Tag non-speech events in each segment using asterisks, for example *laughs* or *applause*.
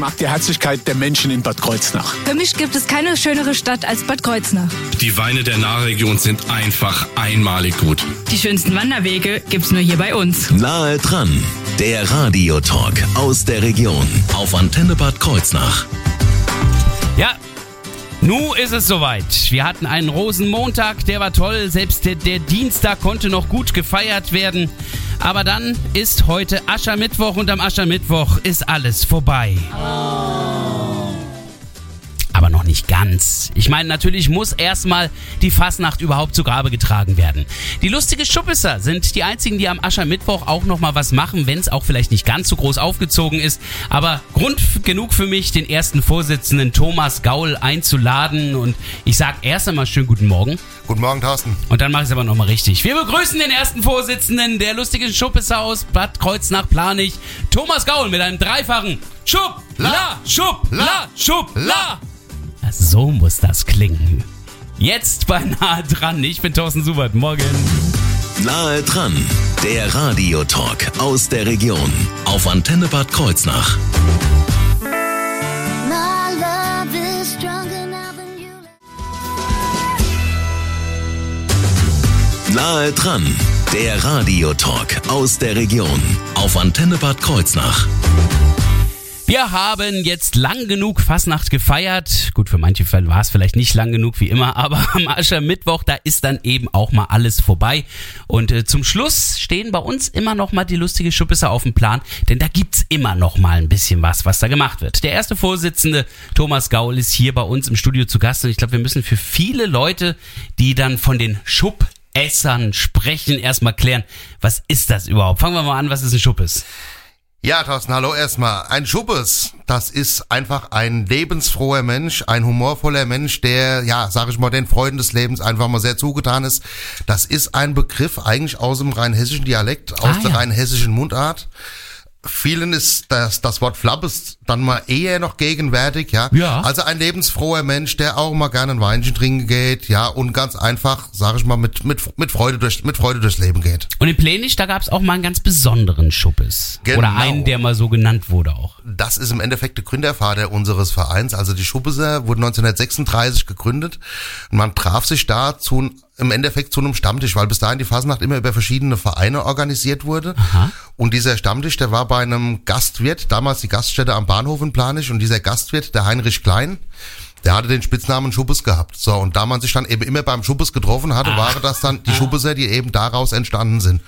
mag die Herzlichkeit der Menschen in Bad Kreuznach. Für mich gibt es keine schönere Stadt als Bad Kreuznach. Die Weine der Nahregion sind einfach einmalig gut. Die schönsten Wanderwege gibt's nur hier bei uns. Nahe dran, der Radiotalk aus der Region auf Antenne Bad Kreuznach. Ja, nu ist es soweit. Wir hatten einen Rosenmontag, der war toll. Selbst der, der Dienstag konnte noch gut gefeiert werden. Aber dann ist heute Aschermittwoch und am Aschermittwoch ist alles vorbei. Noch nicht ganz. Ich meine, natürlich muss erstmal die Fasnacht überhaupt zu Grabe getragen werden. Die lustige Schuppisser sind die einzigen, die am Aschermittwoch auch nochmal was machen, wenn es auch vielleicht nicht ganz so groß aufgezogen ist. Aber Grund genug für mich, den ersten Vorsitzenden Thomas Gaul einzuladen. Und ich sag erst einmal schönen guten Morgen. Guten Morgen, Thorsten. Und dann mache ich es aber nochmal richtig. Wir begrüßen den ersten Vorsitzenden der lustigen Schuppisser aus Bad Kreuznach Planich, Thomas Gaul mit einem dreifachen Schupp, la, Schupp, la, Schupp, la. So muss das klingen. Jetzt bei Nahe dran. Ich bin Thorsten Subert. Morgen. Nahe dran, der Radiotalk aus der Region auf Antenne Bad Kreuznach. Nahe dran, der Radiotalk aus der Region auf Antenne Bad Kreuznach. Wir haben jetzt lang genug Fasnacht gefeiert. Gut, für manche Fälle war es vielleicht nicht lang genug wie immer, aber *laughs* am Aschermittwoch, da ist dann eben auch mal alles vorbei. Und äh, zum Schluss stehen bei uns immer noch mal die lustige Schuppisse auf dem Plan, denn da gibt's immer noch mal ein bisschen was, was da gemacht wird. Der erste Vorsitzende, Thomas Gaul, ist hier bei uns im Studio zu Gast und ich glaube, wir müssen für viele Leute, die dann von den Schuppessern sprechen, erstmal klären, was ist das überhaupt? Fangen wir mal an, was ist ein Schuppes? Ja, Thorsten, hallo erstmal. Ein Schuppes, das ist einfach ein lebensfroher Mensch, ein humorvoller Mensch, der, ja, sag ich mal, den Freuden des Lebens einfach mal sehr zugetan ist. Das ist ein Begriff eigentlich aus dem rheinhessischen Dialekt, aus Ah, der ja. rheinhessischen Mundart. Vielen ist das, das Wort Flappes dann mal eher noch gegenwärtig, ja. Ja. Also ein lebensfroher Mensch, der auch mal gerne ein Weinchen trinken geht, ja, und ganz einfach, sag ich mal, mit, mit, mit Freude durch, mit Freude durchs Leben geht. Und in Plänisch, da gab es auch mal einen ganz besonderen Schuppes. Genau. Oder einen, der mal so genannt wurde auch. Das ist im Endeffekt der Gründervater unseres Vereins. Also die Schuppeser wurde 1936 gegründet und man traf sich da zu, im Endeffekt zu einem Stammtisch, weil bis dahin die Fasnacht immer über verschiedene Vereine organisiert wurde. Und dieser Stammtisch, der war bei einem Gastwirt, damals die Gaststätte am Bahnhof in Planisch und dieser Gastwirt, der Heinrich Klein, der hatte den Spitznamen Schuppes gehabt. So, und da man sich dann eben immer beim Schuppes getroffen hatte, waren das dann die Schuppeser, die eben daraus entstanden sind.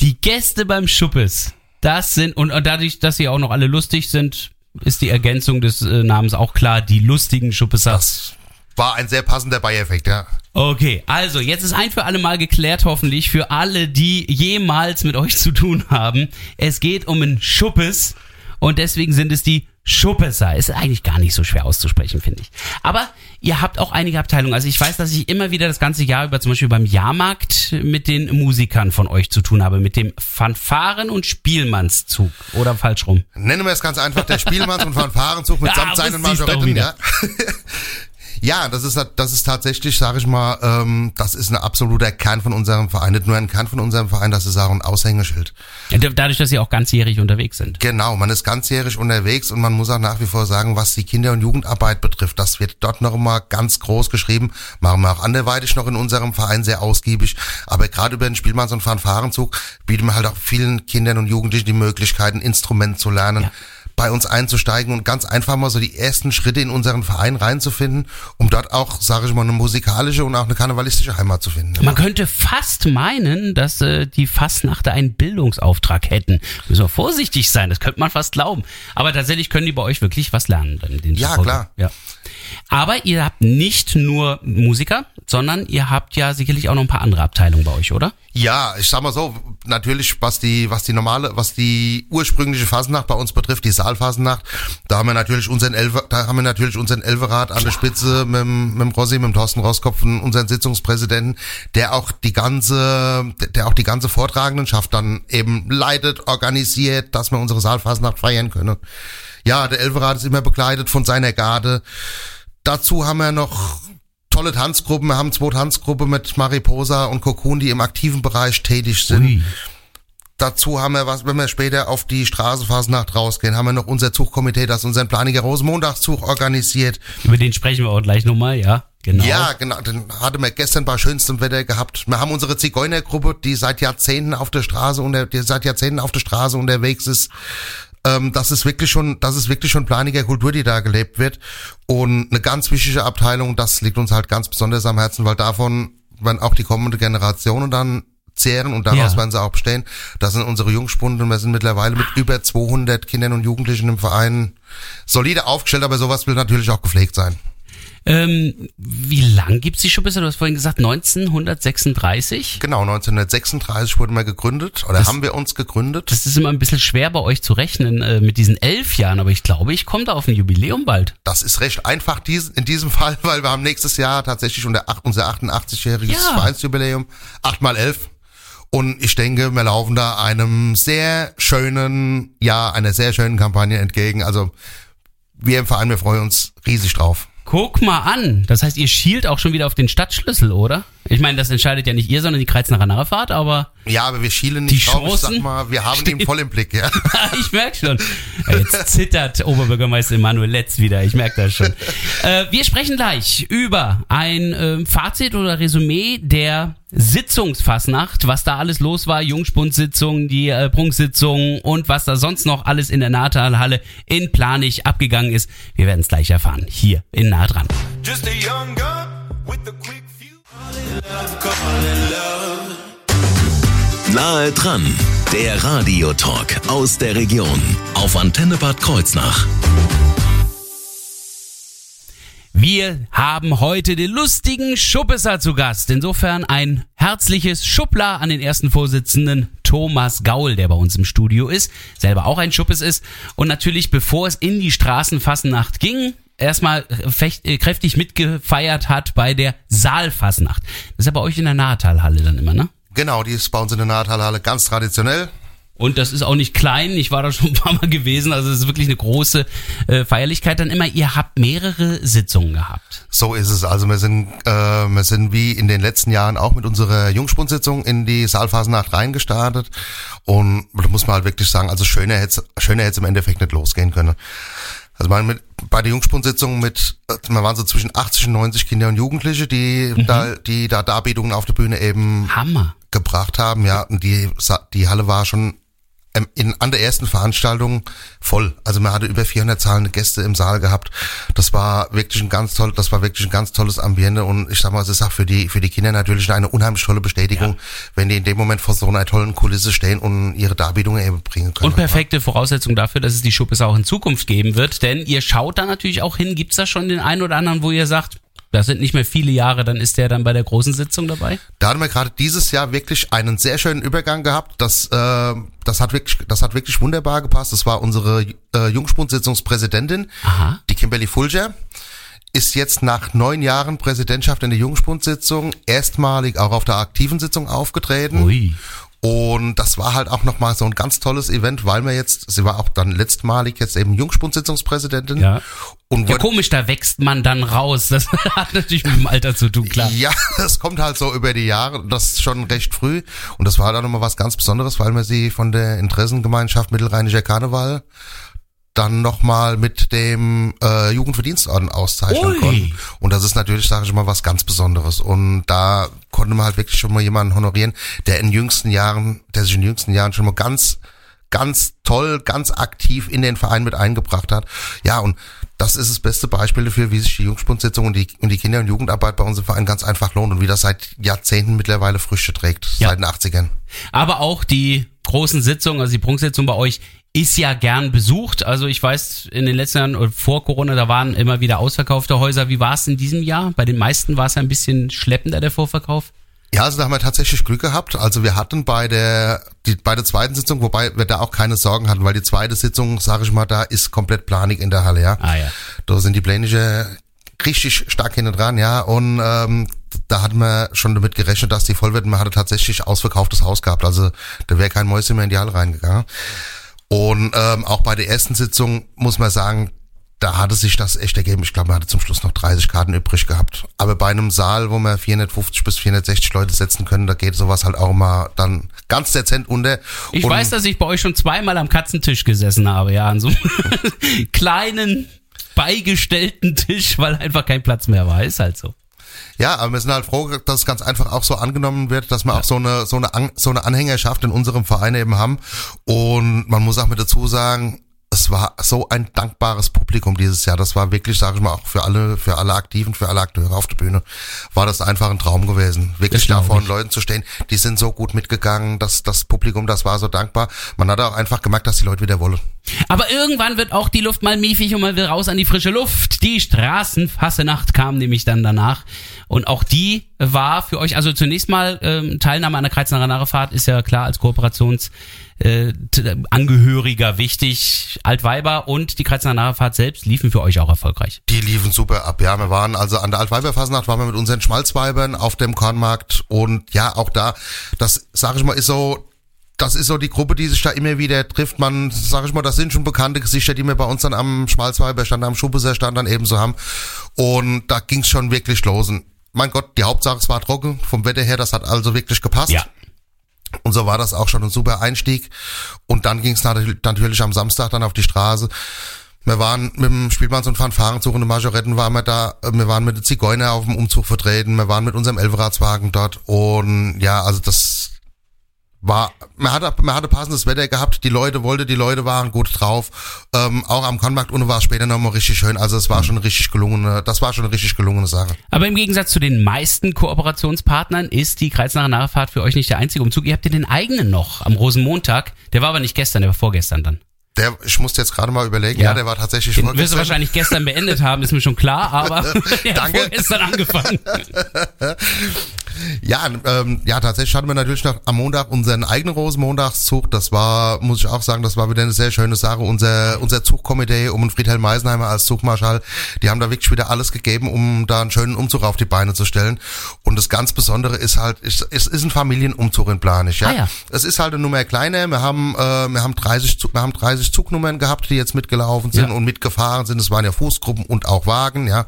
Die Gäste beim Schuppes, das sind, und, und dadurch, dass sie auch noch alle lustig sind, ist die Ergänzung des äh, Namens auch klar, die lustigen Schuppesers. Das war ein sehr passender Beieffekt, ja. Okay, also jetzt ist ein für alle Mal geklärt, hoffentlich, für alle, die jemals mit euch zu tun haben. Es geht um ein Schuppes und deswegen sind es die Schuppesser. Ist eigentlich gar nicht so schwer auszusprechen, finde ich. Aber ihr habt auch einige Abteilungen. Also ich weiß, dass ich immer wieder das ganze Jahr über zum Beispiel beim Jahrmarkt mit den Musikern von euch zu tun habe, mit dem Fanfaren- und Spielmannszug. Oder falsch rum. Nennen wir es ganz einfach der Spielmanns- und *laughs* Fanfarenzug Ja, mitsamt seinen wieder. ja. *laughs* Ja, das ist, das ist tatsächlich, sage ich mal, ähm, das ist ein absoluter Kern von unserem Verein. Nicht nur ein Kern von unserem Verein, das ist auch ein Aushängeschild. Dadurch, dass sie auch ganzjährig unterwegs sind. Genau, man ist ganzjährig unterwegs und man muss auch nach wie vor sagen, was die Kinder- und Jugendarbeit betrifft, das wird dort noch immer ganz groß geschrieben. Machen wir auch anderweitig noch in unserem Verein sehr ausgiebig. Aber gerade über den Spielmanns- und Fanfarenzug bieten wir halt auch vielen Kindern und Jugendlichen die Möglichkeit, ein Instrument zu lernen. Ja. Bei uns einzusteigen und ganz einfach mal so die ersten Schritte in unseren Verein reinzufinden, um dort auch, sage ich mal, eine musikalische und auch eine karnevalistische Heimat zu finden. Man könnte fast meinen, dass äh, die Fastnachter einen Bildungsauftrag hätten. Müssen wir vorsichtig sein, das könnte man fast glauben. Aber tatsächlich können die bei euch wirklich was lernen. Dann den Ja, Zufolge. klar. Ja. Aber ihr habt nicht nur Musiker, sondern ihr habt ja sicherlich auch noch ein paar andere Abteilungen bei euch, oder? Ja, ich sag mal so, natürlich, was die, was die normale, was die ursprüngliche Fasnacht bei uns betrifft, die Saalfasnacht, da haben wir natürlich unseren Elfer, da haben wir natürlich unseren Elverat an der Spitze mit, mit dem Rossi, mit dem Thorsten Roskopf, unseren Sitzungspräsidenten, der auch die ganze, der auch die ganze Vortragendenschaft dann eben leitet, organisiert, dass wir unsere Saalfasnacht feiern können. Ja, der Elverat ist immer begleitet von seiner Garde. Dazu haben wir noch tolle Tanzgruppen. Wir haben zwei Tanzgruppen mit Mariposa und Cocoon, die im aktiven Bereich tätig sind. Ui. Dazu haben wir was, wenn wir später auf die Straßenfasnacht rausgehen, haben wir noch unser Zugkomitee, das unseren Planiger Rosenmontagszug organisiert. Über den sprechen wir auch gleich nochmal, ja. Genau. Ja, genau. Den hatten wir gestern bei schönstem Wetter gehabt. Wir haben unsere Zigeunergruppe, die seit Jahrzehnten auf der Straße unter, die seit Jahrzehnten auf der Straße unterwegs ist. Ähm, das ist wirklich schon, das ist wirklich schon planiger Kultur, die da gelebt wird. Und eine ganz wichtige Abteilung, das liegt uns halt ganz besonders am Herzen, weil davon werden auch die kommende Generationen dann zehren und daraus Ja. werden sie auch bestehen. Das sind unsere Jungspunde und wir sind mittlerweile mit über 200 Kindern und Jugendlichen im Verein solide aufgestellt, aber sowas will natürlich auch gepflegt sein. Ähm, wie lang gibt's die Schuppesser? Du hast vorhin gesagt 1936. Genau, 1936 wurden wir gegründet oder haben wir uns gegründet. Das ist immer ein bisschen schwer bei euch zu rechnen äh, mit diesen elf Jahren, aber ich glaube, ich komme da auf ein Jubiläum bald. Das ist recht einfach dies, in diesem *laughs* Fall, weil wir haben nächstes Jahr tatsächlich unser, acht- unser 88-jähriges Ja. Vereinsjubiläum, 8 mal 11 Und ich denke, wir laufen da einem sehr schönen, ja, einer sehr schönen Kampagne entgegen. Also wir im Verein, wir freuen uns riesig drauf. Guck mal an. Das heißt, ihr schielt auch schon wieder auf den Stadtschlüssel, oder? Ich meine, das entscheidet ja nicht ihr, sondern die Kreuznacher Nachfahrt, aber Ja, aber wir schielen nicht Die drauf. Ich Chancen sag mal, wir haben ihn voll im Blick, ja. *laughs* ich merke schon. Jetzt zittert Oberbürgermeister Emanuel Letz wieder. Ich merke das schon. Äh, wir sprechen gleich über ein ähm, Fazit oder Resümee der Sitzungsfassnacht, was da alles los war, Jungspundsitzung, die äh, Prunksitzung und was da sonst noch alles in der Nahtalhalle in Planich abgegangen ist. Wir werden es gleich erfahren, hier in Nah dran. Just a young gun with a quick. Nahe dran, der Radiotalk aus der Region auf Antenne Bad Kreuznach. Wir haben heute den lustigen Schuppesser zu Gast. Insofern ein herzliches Schuppler an den ersten Vorsitzenden Thomas Gaul, der bei uns im Studio ist, selber auch ein Schuppes ist. Und natürlich, bevor es in die Straßenfasnacht ging, erstmal fecht, äh, kräftig mitgefeiert hat bei der Saalfasnacht. Das ist ja bei euch in der Nahtalhalle dann immer, ne? Genau, die ist bei uns in der Nahtalhalle ganz traditionell. Und das ist auch nicht klein. Ich war da schon ein paar Mal gewesen. Also es ist wirklich eine große äh, Feierlichkeit. Dann immer, ihr habt mehrere Sitzungen gehabt. So ist es. Also wir sind, äh, wir sind wie in den letzten Jahren auch mit unserer Jungspundsitzung in die Saalphasennacht reingestartet. Und da muss man halt wirklich sagen, also schöner hätte schöner hätte es im Endeffekt nicht losgehen können. Also man mit, bei der Jungspundsitzung mit, äh, man waren so zwischen 80 und 90 Kinder und Jugendliche, die da, die da Darbietungen auf der Bühne eben Hammer. gebracht haben, ja, und die, die Halle war schon in, an der ersten Veranstaltung voll. Also man hatte über 400 zahlende Gäste im Saal gehabt. Das war wirklich ein ganz toll, das war wirklich ein ganz tolles Ambiente und ich sag mal, es ist auch für die, für die Kinder natürlich eine unheimlich tolle Bestätigung, wenn die in dem Moment vor so einer tollen Kulisse stehen und ihre Darbietungen eben bringen können. Und perfekte Voraussetzung dafür, dass es die Schuppes auch in Zukunft geben wird. Denn ihr schaut da natürlich auch hin. Gibt's da schon den einen oder anderen, wo ihr sagt, das sind nicht mehr viele Jahre, dann ist der dann bei der großen Sitzung dabei? Da hatten wir gerade dieses Jahr wirklich einen sehr schönen Übergang gehabt. Das, äh, das hat wirklich, das hat wirklich wunderbar gepasst. Das war unsere äh, Jungspundsitzungspräsidentin, die Kimberly Fulger. Ist jetzt nach neun Jahren Präsidentschaft in der Jungspundsitzung erstmalig auch auf der aktiven Sitzung aufgetreten. Ui. Und das war halt auch nochmal so ein ganz tolles Event, weil wir jetzt, sie war auch dann letztmalig jetzt eben Jungspundsitzungspräsidentin. Ja. Und Ja, komisch, da wächst man dann raus. Das *laughs* hat natürlich mit dem Alter zu tun, klar. Ja, *laughs* das kommt halt so über die Jahre, das ist schon recht früh. Und das war dann nochmal was ganz Besonderes, weil wir sie von der Interessengemeinschaft Mittelrheinischer Karneval dann nochmal mit dem äh, Jugendverdienstorden auszeichnen Ui. konnten. Und das ist natürlich, sage ich mal, was ganz Besonderes. Und da konnte man halt wirklich schon mal jemanden honorieren, der in jüngsten Jahren, der sich in jüngsten Jahren schon mal ganz, ganz toll, ganz aktiv in den Verein mit eingebracht hat. Ja, und das ist das beste Beispiel dafür, wie sich die Jungspundsitzung und die, und die Kinder- und Jugendarbeit bei uns im Verein ganz einfach lohnt und wie das seit Jahrzehnten mittlerweile Früchte trägt, Ja. seit den 80ern. Aber auch die großen Sitzungen, also die Prunksitzung bei euch, ist ja gern besucht. Also ich weiß, in den letzten Jahren vor Corona, da waren immer wieder ausverkaufte Häuser. Wie war es in diesem Jahr? Bei den meisten war es ja ein bisschen schleppender, der Vorverkauf. Ja, also da haben wir tatsächlich Glück gehabt. Also wir hatten bei der, die, bei der zweiten Sitzung, wobei wir da auch keine Sorgen hatten, weil die zweite Sitzung, sage ich mal, da ist komplett planig in der Halle, ja. Ah ja. Da sind die Plänische richtig stark hinten dran, ja. Und ähm, da hatten wir schon damit gerechnet, dass die voll wird. Man hatte tatsächlich ausverkauftes Haus gehabt. Also da wäre kein Mäuschen mehr in die Halle reingegangen. Und ähm, auch bei der ersten Sitzung muss man sagen, da hatte sich das echt ergeben. Ich glaube, man hatte zum Schluss noch 30 Karten übrig gehabt. Aber bei einem Saal, wo man 450 bis 460 Leute setzen können, da geht sowas halt auch mal dann ganz dezent unter. Ich Und weiß, dass ich bei euch schon zweimal am Katzentisch gesessen habe, ja, an so einem *laughs* kleinen beigestellten Tisch, weil einfach kein Platz mehr war. Ist halt so. Ja, aber wir sind halt froh, dass es ganz einfach auch so angenommen wird, dass wir auch so eine, so eine, so eine Anhängerschaft in unserem Verein eben haben. Und man muss auch mit dazu sagen, es war so ein dankbares Publikum dieses Jahr. Das war wirklich, sage ich mal, auch für alle, für alle Aktiven, für alle Akteure auf der Bühne, war das einfach ein Traum gewesen. Wirklich da vor den Leuten zu stehen, die sind so gut mitgegangen, dass das Publikum, das war so dankbar. Man hat auch einfach gemerkt, dass die Leute wieder wollen. Aber irgendwann wird auch die Luft mal miefig und man will raus an die frische Luft. Die Straßenfassenacht kam nämlich dann danach. Und auch die war für euch, also zunächst mal ähm, Teilnahme an der Kreuznacher Narrefahrt ist ja klar als Kooperations äh, wichtig. Altweiber und die Kreuznacher Narrefahrt selbst liefen für euch auch erfolgreich. Die liefen super ab, ja. Wir waren also an der Altweiberfasnacht, waren wir mit unseren Schmalzweibern auf dem Kornmarkt und ja, auch da, das sage ich mal, ist so, das ist so die Gruppe, die sich da immer wieder trifft. Man, sage ich mal, das sind schon bekannte Gesichter, die wir bei uns dann am Schmalzweiberstand, am Schubbeserstand dann ebenso haben. Und da ging's schon wirklich los. Und mein Gott, die Hauptsache, es war trocken. Vom Wetter her, das hat also wirklich gepasst. Ja. Und so war das auch schon ein super Einstieg. Und dann ging es natürlich am Samstag dann auf die Straße. Wir waren mit dem Spielmanns- und Fanfarenzug und den Majoretten waren wir da. Wir waren mit den Zigeuner auf dem Umzug vertreten. Wir waren mit unserem Elfradswagen dort. Und ja, also das war, man hatte, man hatte passendes Wetter gehabt. Die Leute wollte, die Leute waren gut drauf. Ähm, auch am Konmarkt unten war es später nochmal richtig schön. Also es war schon richtig gelungene, das war schon eine richtig gelungene Sache. Aber im Gegensatz zu den meisten Kooperationspartnern ist die Kreuznacher Narrefahrt für euch nicht der einzige Umzug. Ihr habt ja den eigenen noch am Rosenmontag. Der war aber nicht gestern, der war vorgestern dann. Der, ich musste jetzt gerade mal überlegen, ja, Ja. der war tatsächlich Den wirst du wahrscheinlich gestern beendet haben, ist mir schon klar, aber *laughs* *laughs* er hat Danke. vorgestern angefangen. *laughs* Ja, ähm, ja, tatsächlich hatten wir natürlich noch am Montag unseren eigenen Rosenmontagszug. Das war, muss ich auch sagen, das war wieder eine sehr schöne Sache. Unser, unser Zugkomitee um Friedhelm Meisenheimer als Zugmarschall, die haben da wirklich wieder alles gegeben, um da einen schönen Umzug auf die Beine zu stellen. Und das ganz Besondere ist halt, es ist, ist ein Familienumzug in Planisch, ja. Ah, ja. Es ist halt eine Nummer kleiner. Wir haben, äh, wir haben 30, Zug- wir haben 30 Zugnummern gehabt, die jetzt mitgelaufen sind Ja. und mitgefahren sind. Es waren ja Fußgruppen und auch Wagen, ja.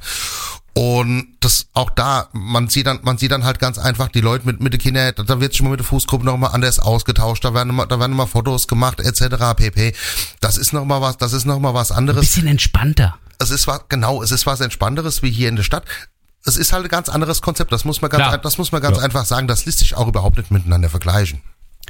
Und das auch da, man sieht dann, man sieht dann halt ganz einfach die Leute mit mit den Kindern, da- wird sich mal mit der Fußgruppe noch mal anders ausgetauscht, da werden mal, da werden mal Fotos gemacht etc. pp. Das ist noch mal was, das ist noch mal was anderes. Bisschen entspannter. Es ist was genau, es ist was entspannteres wie hier in der Stadt. Es ist halt ein ganz anderes Konzept, das muss man ganz, Klar. ein- das muss man ganz Ja. einfach sagen, das lässt sich auch überhaupt nicht miteinander vergleichen.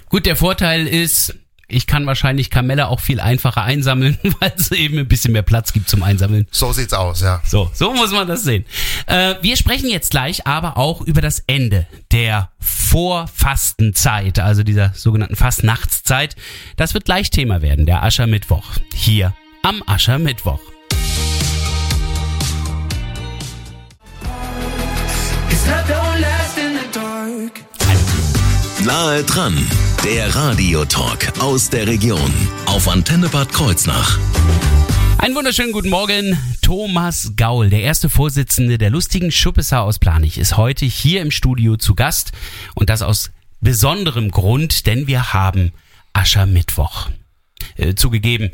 Gut, der Vorteil ist, ich kann wahrscheinlich Kamelle auch viel einfacher einsammeln, *laughs* weil es eben ein bisschen mehr Platz gibt zum Einsammeln. So sieht's aus, ja. So, so muss man das sehen. Äh, wir sprechen jetzt gleich aber auch über das Ende der Vorfastenzeit, also dieser sogenannten Fastnachtszeit. Das wird gleich Thema werden, der Aschermittwoch. Hier am Aschermittwoch. Nahe dran, der Radiotalk aus der Region auf Antenne Bad Kreuznach. Einen wunderschönen guten Morgen. Thomas Gaul, der erste Vorsitzende der lustigen Schuppesser aus Planich, ist heute hier im Studio zu Gast. Und das aus besonderem Grund, denn wir haben Aschermittwoch. Äh, zugegeben,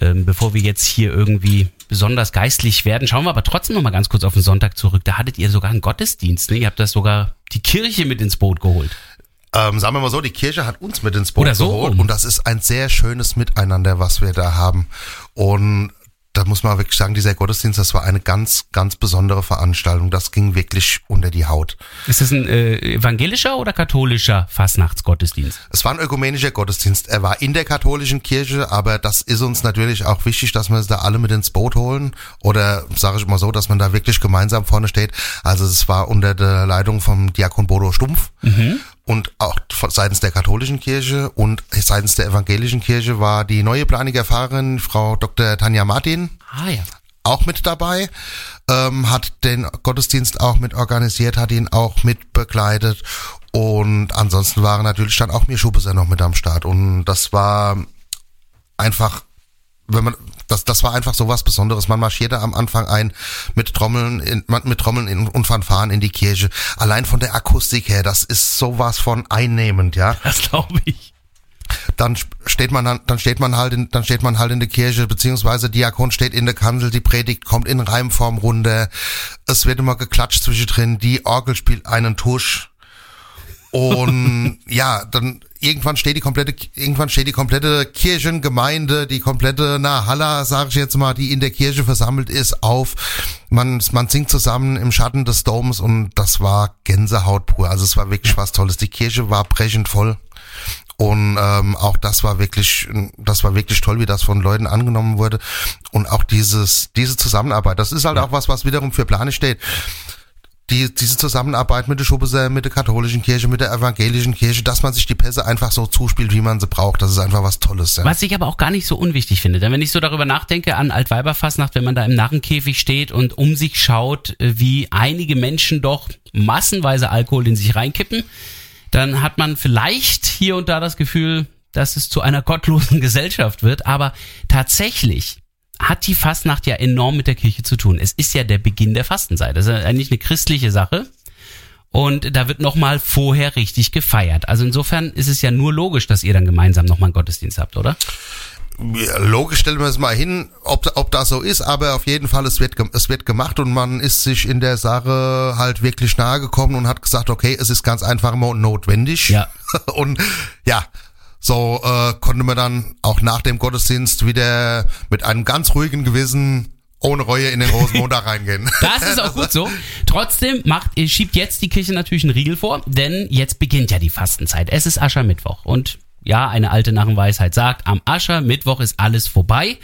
ähm, bevor wir jetzt hier irgendwie besonders geistlich werden, schauen wir aber trotzdem noch mal ganz kurz auf den Sonntag zurück. Da hattet ihr sogar einen Gottesdienst, ne? Ihr habt das sogar die Kirche mit ins Boot geholt. Ähm, sagen wir mal so, die Kirche hat uns mit ins Boot so geholt rum. und das ist ein sehr schönes Miteinander, was wir da haben. Und da muss man wirklich sagen, dieser Gottesdienst, das war eine ganz, ganz besondere Veranstaltung. Das ging wirklich unter die Haut. Ist das ein äh, evangelischer oder katholischer Fastnachtsgottesdienst? Es war ein ökumenischer Gottesdienst. Er war in der katholischen Kirche, aber das ist uns natürlich auch wichtig, dass wir es da alle mit ins Boot holen. Oder sage ich mal so, dass man da wirklich gemeinsam vorne steht. Also es war unter der Leitung vom Diakon Bodo Stumpf. Und auch seitens der katholischen Kirche und seitens der evangelischen Kirche war die neue Planiger Pfarrerin, Frau Dr. Tanja Martin, Ah ja. auch mit dabei, ähm, hat den Gottesdienst auch mit organisiert, hat ihn auch mit begleitet und ansonsten waren natürlich dann auch mir Schubeser noch mit am Start und das war einfach, wenn man, das, das war einfach so was Besonderes. Man marschierte am Anfang ein mit Trommeln, in, mit Trommeln und Fanfaren in die Kirche. Allein von der Akustik her, das ist sowas von einnehmend, ja. Das glaube ich. dann steht man dann, dann steht man halt in, dann steht man halt in der Kirche, beziehungsweise Diakon steht in der Kanzel, die Predigt kommt in Reimform runter, es wird immer geklatscht zwischendrin, die Orgel spielt einen Tusch. Und ja, dann irgendwann steht die komplette, irgendwann steht die komplette Kirchengemeinde, die komplette Nahalla, sage ich jetzt mal, die in der Kirche versammelt ist, auf. Man, man singt zusammen im Schatten des Doms und das war Gänsehaut pur. Also es war wirklich was Tolles. Die Kirche war brechend voll. Und ähm, auch das war wirklich, das war wirklich toll, wie das von Leuten angenommen wurde. Und auch dieses, diese Zusammenarbeit, das ist halt auch was, was wiederum für Plane steht die, diese Zusammenarbeit mit der Schubese, mit der katholischen Kirche, mit der evangelischen Kirche, dass man sich die Pässe einfach so zuspielt, wie man sie braucht. Das ist einfach was Tolles. Ja. Was ich aber auch gar nicht so unwichtig finde. Denn wenn ich so darüber nachdenke an Altweiberfastnacht, wenn man da im Narrenkäfig steht und um sich schaut, äh, wie einige Menschen doch massenweise Alkohol in sich reinkippen, dann hat man vielleicht hier und da das Gefühl, dass es zu einer gottlosen *laughs* Gesellschaft wird. Aber tatsächlich hat die Fastnacht ja enorm mit der Kirche zu tun. Es ist ja der Beginn der Fastenzeit. Das ist eigentlich eine christliche Sache. Und da wird nochmal vorher richtig gefeiert. Also insofern ist es ja nur logisch, dass ihr dann gemeinsam nochmal einen Gottesdienst habt, oder? Ja, Logisch stellen wir es mal hin, ob, ob das so ist, aber auf jeden Fall, es wird, es wird gemacht und man ist sich in der Sache halt wirklich nahe gekommen und hat gesagt, okay, es ist ganz einfach mal notwendig. Ja. *laughs* Und ja, so äh, konnte man dann auch nach dem Gottesdienst wieder mit einem ganz ruhigen Gewissen ohne Reue in den Rosenmontag *laughs* reingehen. Das ist auch gut so. Trotzdem macht, schiebt jetzt die Kirche natürlich einen Riegel vor, denn jetzt beginnt ja die Fastenzeit. Es ist Aschermittwoch und ja, eine alte Narrenweisheit sagt, am Aschermittwoch ist alles vorbei,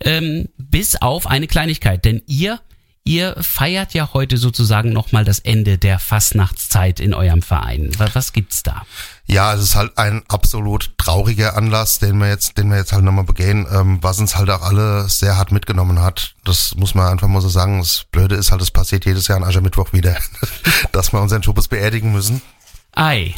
ähm, bis auf eine Kleinigkeit, denn ihr Ihr feiert ja heute sozusagen nochmal das Ende der Fastnachtszeit in eurem Verein. Was, gibt's da? Ja, es ist halt ein absolut trauriger Anlass, den wir jetzt, den wir jetzt halt nochmal begehen, ähm, was uns halt auch alle sehr hart mitgenommen hat. Das muss man einfach mal so sagen. Das Blöde ist halt, es passiert jedes Jahr an Aschermittwoch wieder, *laughs* dass wir unseren Schubes beerdigen müssen. Ei.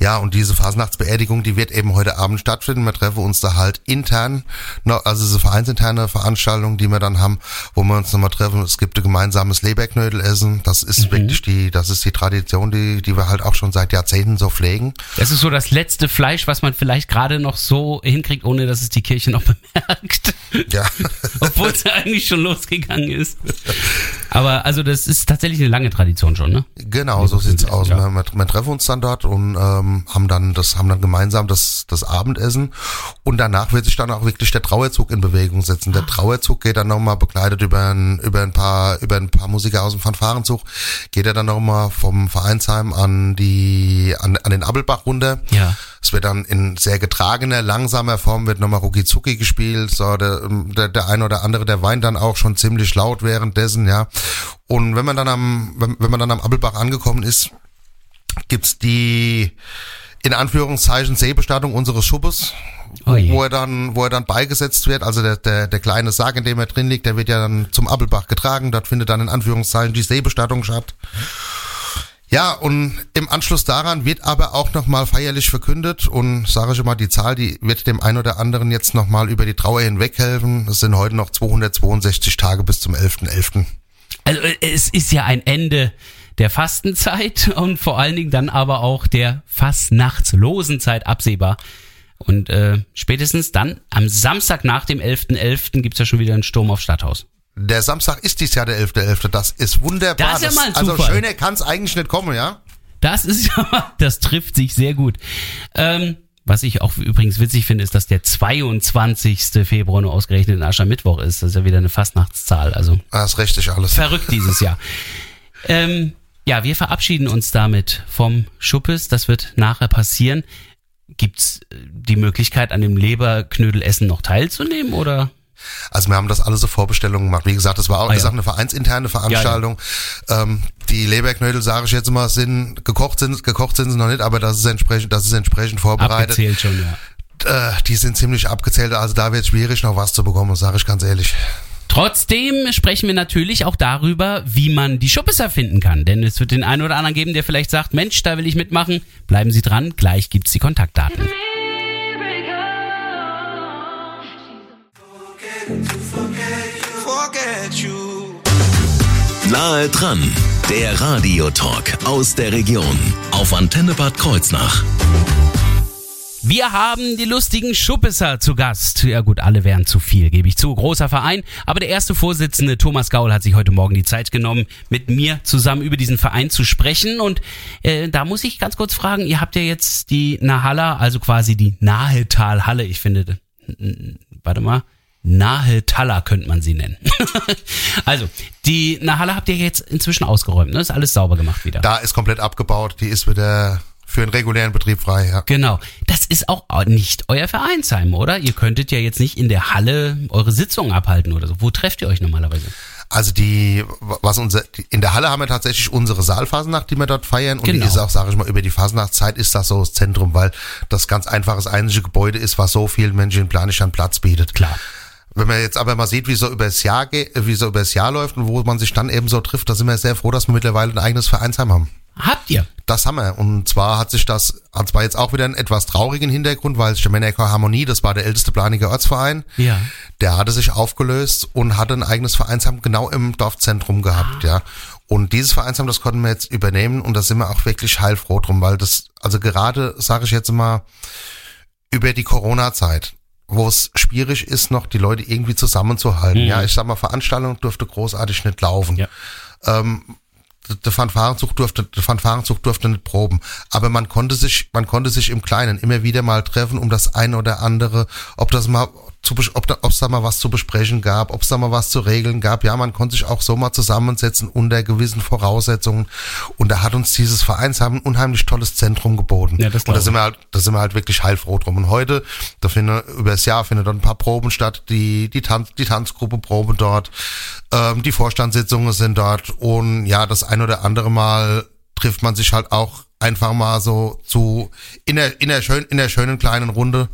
Ja, und diese Fasnachtsbeerdigung, die wird eben heute Abend stattfinden. Wir treffen uns da halt intern, also diese vereinsinterne Veranstaltung, die wir dann haben, wo wir uns nochmal treffen. Es gibt ein gemeinsames Leberknödelessen. Das ist wirklich die, das ist die Tradition, die, die wir halt auch schon seit Jahrzehnten so pflegen. Das ist so das letzte Fleisch, was man vielleicht gerade noch so hinkriegt, ohne dass es die Kirche noch *laughs* bemerkt. Ja. Obwohl es ja eigentlich schon losgegangen ist. *laughs* Aber also das ist tatsächlich eine lange Tradition schon, ne? Genau, so sieht's aus. Ja. Wir, wir, wir treffen uns dann dort und ähm, haben dann das haben dann gemeinsam das das Abendessen und danach wird sich dann auch wirklich der Trauerzug in Bewegung setzen. Der Trauerzug geht dann nochmal begleitet über ein über ein paar über ein paar Musiker aus dem Fanfarenzug geht er dann nochmal vom Vereinsheim an die an, an den Abelbach runter. Ja. Es wird dann in sehr getragener, langsamer Form wird nochmal Ruki Zuki gespielt. So, der, der, der eine oder andere, der weint dann auch schon ziemlich laut währenddessen, ja. Und wenn man dann am, wenn, wenn man dann am Abelbach angekommen ist, gibt's die in Anführungszeichen Seebestattung unseres Schuppes, Oh wo er dann, wo er dann beigesetzt wird. Also der, der, der kleine Sarg, in dem er drin liegt, der wird ja dann zum Abelbach getragen. Dort findet dann in Anführungszeichen die Seebestattung statt. Ja, und im Anschluss daran wird aber auch nochmal feierlich verkündet und sage ich mal, die Zahl, die wird dem einen oder anderen jetzt nochmal über die Trauer hinweg helfen. Es sind heute noch 262 Tage bis zum 11.11. Also äh, es ist ja ein Ende der Fastenzeit *laughs* und vor allen Dingen dann aber auch der Fastnachtslosen Zeit absehbar. Und äh, spätestens dann am Samstag nach dem 11.11. gibt's ja schon wieder einen Sturm auf Stadthaus. Der Samstag ist dies Jahr der 11.11. Das ist wunderbar. Das ist ja mal ein also Zufall. schöner kann's eigentlich nicht kommen, ja? Das ist *laughs* ja, das trifft sich sehr gut. Ähm, was ich auch übrigens witzig finde, ist, dass der 22. Februar nur ausgerechnet in Aschermittwoch ist. Das ist ja wieder eine Fastnachtszahl. Also Das ist richtig alles. verrückt dieses Jahr. Ähm, ja, wir verabschieden uns damit vom Schuppes. Das wird nachher passieren. Gibt's äh, die Möglichkeit, an dem Leberknödelessen noch teilzunehmen oder? Also wir haben das alles so Vorbestellungen gemacht. Wie gesagt, das war auch, Ah, ja. eine vereinsinterne Veranstaltung. Ähm, die Leberknödel, sage ich jetzt mal, sind gekocht sind, gekocht sind sie noch nicht, aber das ist entsprechend, das ist entsprechend vorbereitet. Abgezählt schon, ja. Äh, die sind ziemlich abgezählt, also da wird schwierig noch was zu bekommen, sage ich ganz ehrlich. Trotzdem sprechen wir natürlich auch darüber, wie man die Schuppes erfinden kann. Denn es wird den einen oder anderen geben, der vielleicht sagt, Mensch, da will ich mitmachen. Bleiben Sie dran, gleich gibt's die Kontaktdaten. Nahe dran, der Radiotalk aus der Region auf Antenne Bad Kreuznach. Wir haben die lustigen Schuppisser zu Gast. Ja gut, alle wären zu viel, gebe ich zu. Großer Verein. Aber der erste Vorsitzende, Thomas Gaul, hat sich heute Morgen die Zeit genommen, mit mir zusammen über diesen Verein zu sprechen. Und äh, da muss ich ganz kurz fragen, ihr habt ja jetzt die Nahalla, also quasi die Nahetalhalle. Ich finde, n- warte mal, Nahetaller könnte man sie nennen. *laughs* also, die Nahalla habt ihr jetzt inzwischen ausgeräumt, ne? Ist alles sauber gemacht wieder. Da ist komplett abgebaut, die ist wieder für einen regulären Betrieb frei, ja. Genau. Das ist auch nicht euer Vereinsheim, oder? Ihr könntet ja jetzt nicht in der Halle eure Sitzungen abhalten oder so. Wo trefft ihr euch normalerweise? Also die, was unser, in der Halle haben wir tatsächlich unsere Saalphasennacht, die wir dort feiern. Und Genau. die ist auch, sage ich mal, über die Phasennachtszeit ist das so das Zentrum, weil das ganz einfaches einzige Gebäude ist, was so vielen Menschen in Planischern Platz bietet. Klar. Wenn man jetzt aber mal sieht, wie so über das Jahr geht, wie so über das Jahr läuft und wo man sich dann eben so trifft, da sind wir sehr froh, dass wir mittlerweile ein eigenes Vereinsheim haben. Habt ihr? Das haben wir. Und zwar hat sich das, hat zwar jetzt auch wieder einen etwas traurigen Hintergrund, weil Männerchor Harmonie, das war der älteste planige Ortsverein, Ja. der hatte sich aufgelöst und hatte ein eigenes Vereinsheim genau im Dorfzentrum gehabt, ja. Und dieses Vereinsheim, das konnten wir jetzt übernehmen und da sind wir auch wirklich heilfroh drum, weil das, also gerade, sage ich jetzt mal, über die Corona-Zeit, wo es schwierig ist, noch die Leute irgendwie zusammenzuhalten. Ja, ich sag mal, Veranstaltung durfte großartig nicht laufen. Ja. Ähm, der Fanfarenzug durfte, der Fanfarenzug durfte nicht proben. Aber man konnte sich, man konnte sich im Kleinen immer wieder mal treffen, um das eine oder andere, ob das mal zu, ob es da mal was zu besprechen gab, ob es da mal was zu regeln gab. Ja, man konnte sich auch so mal zusammensetzen unter gewissen Voraussetzungen. Und da hat uns dieses Vereinsheim ein unheimlich tolles Zentrum geboten. Ja, das und da sind wir halt, da sind wir halt wirklich heilfroh drum. Und heute, da finden über das Jahr findet dort ein paar Proben statt, die, die Tanz, die Tanzgruppe Probe dort, ähm, die Vorstandssitzungen sind dort und ja, das ein oder andere Mal trifft man sich halt auch einfach mal so zu, in der, in der schönen, in der schönen kleinen Runde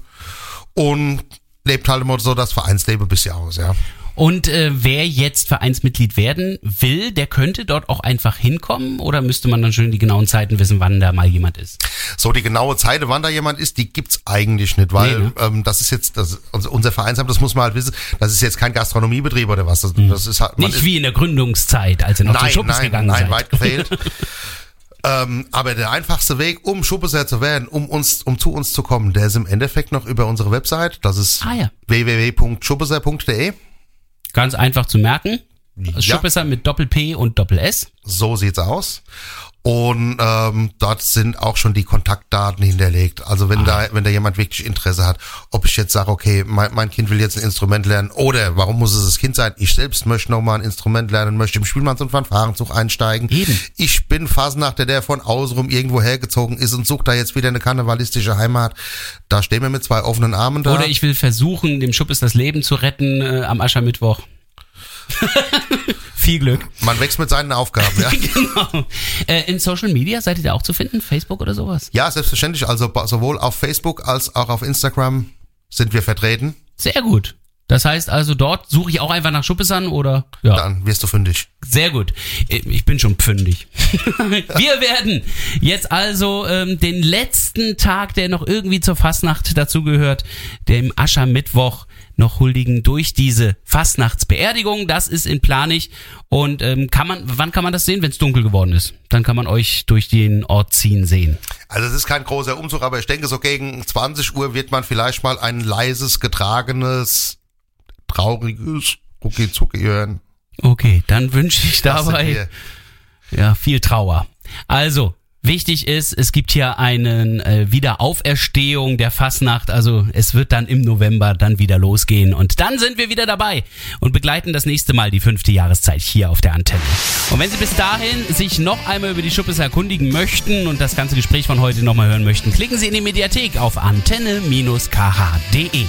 und lebt halt immer so das Vereinsleben ein bisschen aus, ja. Und äh, wer jetzt Vereinsmitglied werden will, der könnte dort auch einfach hinkommen oder müsste man dann schon die genauen Zeiten wissen, wann da mal jemand ist? So die genaue Zeit, wann da jemand ist, die gibt's eigentlich nicht, weil Nee, ne? ähm, das ist jetzt, das, also unser Vereinsheim, das muss man halt wissen, das ist jetzt kein Gastronomiebetrieb oder was, das, das ist halt, Nicht ist, wie in der Gründungszeit, als ihr noch zum nein, Schuppes nein, gegangen nein, seid. weit gefehlt. *laughs* ähm, aber der einfachste Weg, um Schuppeser zu werden, um uns, um zu uns zu kommen, der ist im Endeffekt noch über unsere Website. Das ist Ah, ja. www.schuppeser.de. Ganz einfach zu merken. Ja. Schuppeser mit Doppel-P und Doppel-S. So sieht's aus. Und ähm, dort sind auch schon die Kontaktdaten hinterlegt. Also wenn da, wenn da jemand wirklich Interesse hat, ob ich jetzt sage, okay, mein, mein Kind will jetzt ein Instrument lernen, oder warum muss es das Kind sein? Ich selbst möchte noch mal ein Instrument lernen, möchte im Spielmanns- und Fanfarenzug einsteigen. Eben. Ich bin Fasnachter, der von außenrum irgendwo hergezogen ist und sucht da jetzt wieder eine karnevalistische Heimat. Da stehen wir mit zwei offenen Armen da. Oder ich will versuchen, dem Schuppes das Leben zu retten äh, am Aschermittwoch. *laughs* Viel Glück. Man wächst mit seinen Aufgaben, ja. *laughs* genau. Äh, in Social Media seid ihr da auch zu finden? Facebook oder sowas? Ja, selbstverständlich. Also sowohl auf Facebook als auch auf Instagram sind wir vertreten. Sehr gut. Das heißt also, dort suche ich auch einfach nach Schuppesern oder? Ja. Dann wirst du fündig. Sehr gut. Ich bin schon pfündig. *laughs* Wir werden jetzt also ähm, den letzten Tag, der noch irgendwie zur Fastnacht dazugehört, dem Aschermittwoch noch huldigen durch diese Fastnachtsbeerdigung. Das ist in Planich. Und ähm, kann man, wann kann man das sehen, wenn es dunkel geworden ist? Dann kann man euch durch den Ort ziehen sehen. Also es ist kein großer Umzug, aber ich denke, so gegen 20 Uhr wird man vielleicht mal ein leises, getragenes, trauriges Rucki-Zucki hören. Okay, dann wünsche ich dabei. Ja, viel Trauer. Also, wichtig ist, es gibt hier einen äh, Wiederauferstehung der Fasnacht. Also es wird dann im November dann wieder losgehen. Und dann sind wir wieder dabei und begleiten das nächste Mal die fünfte Jahreszeit hier auf der Antenne. Und wenn Sie bis dahin sich noch einmal über die Schuppes erkundigen möchten und das ganze Gespräch von heute nochmal hören möchten, klicken Sie in die Mediathek auf antenne-kh.de.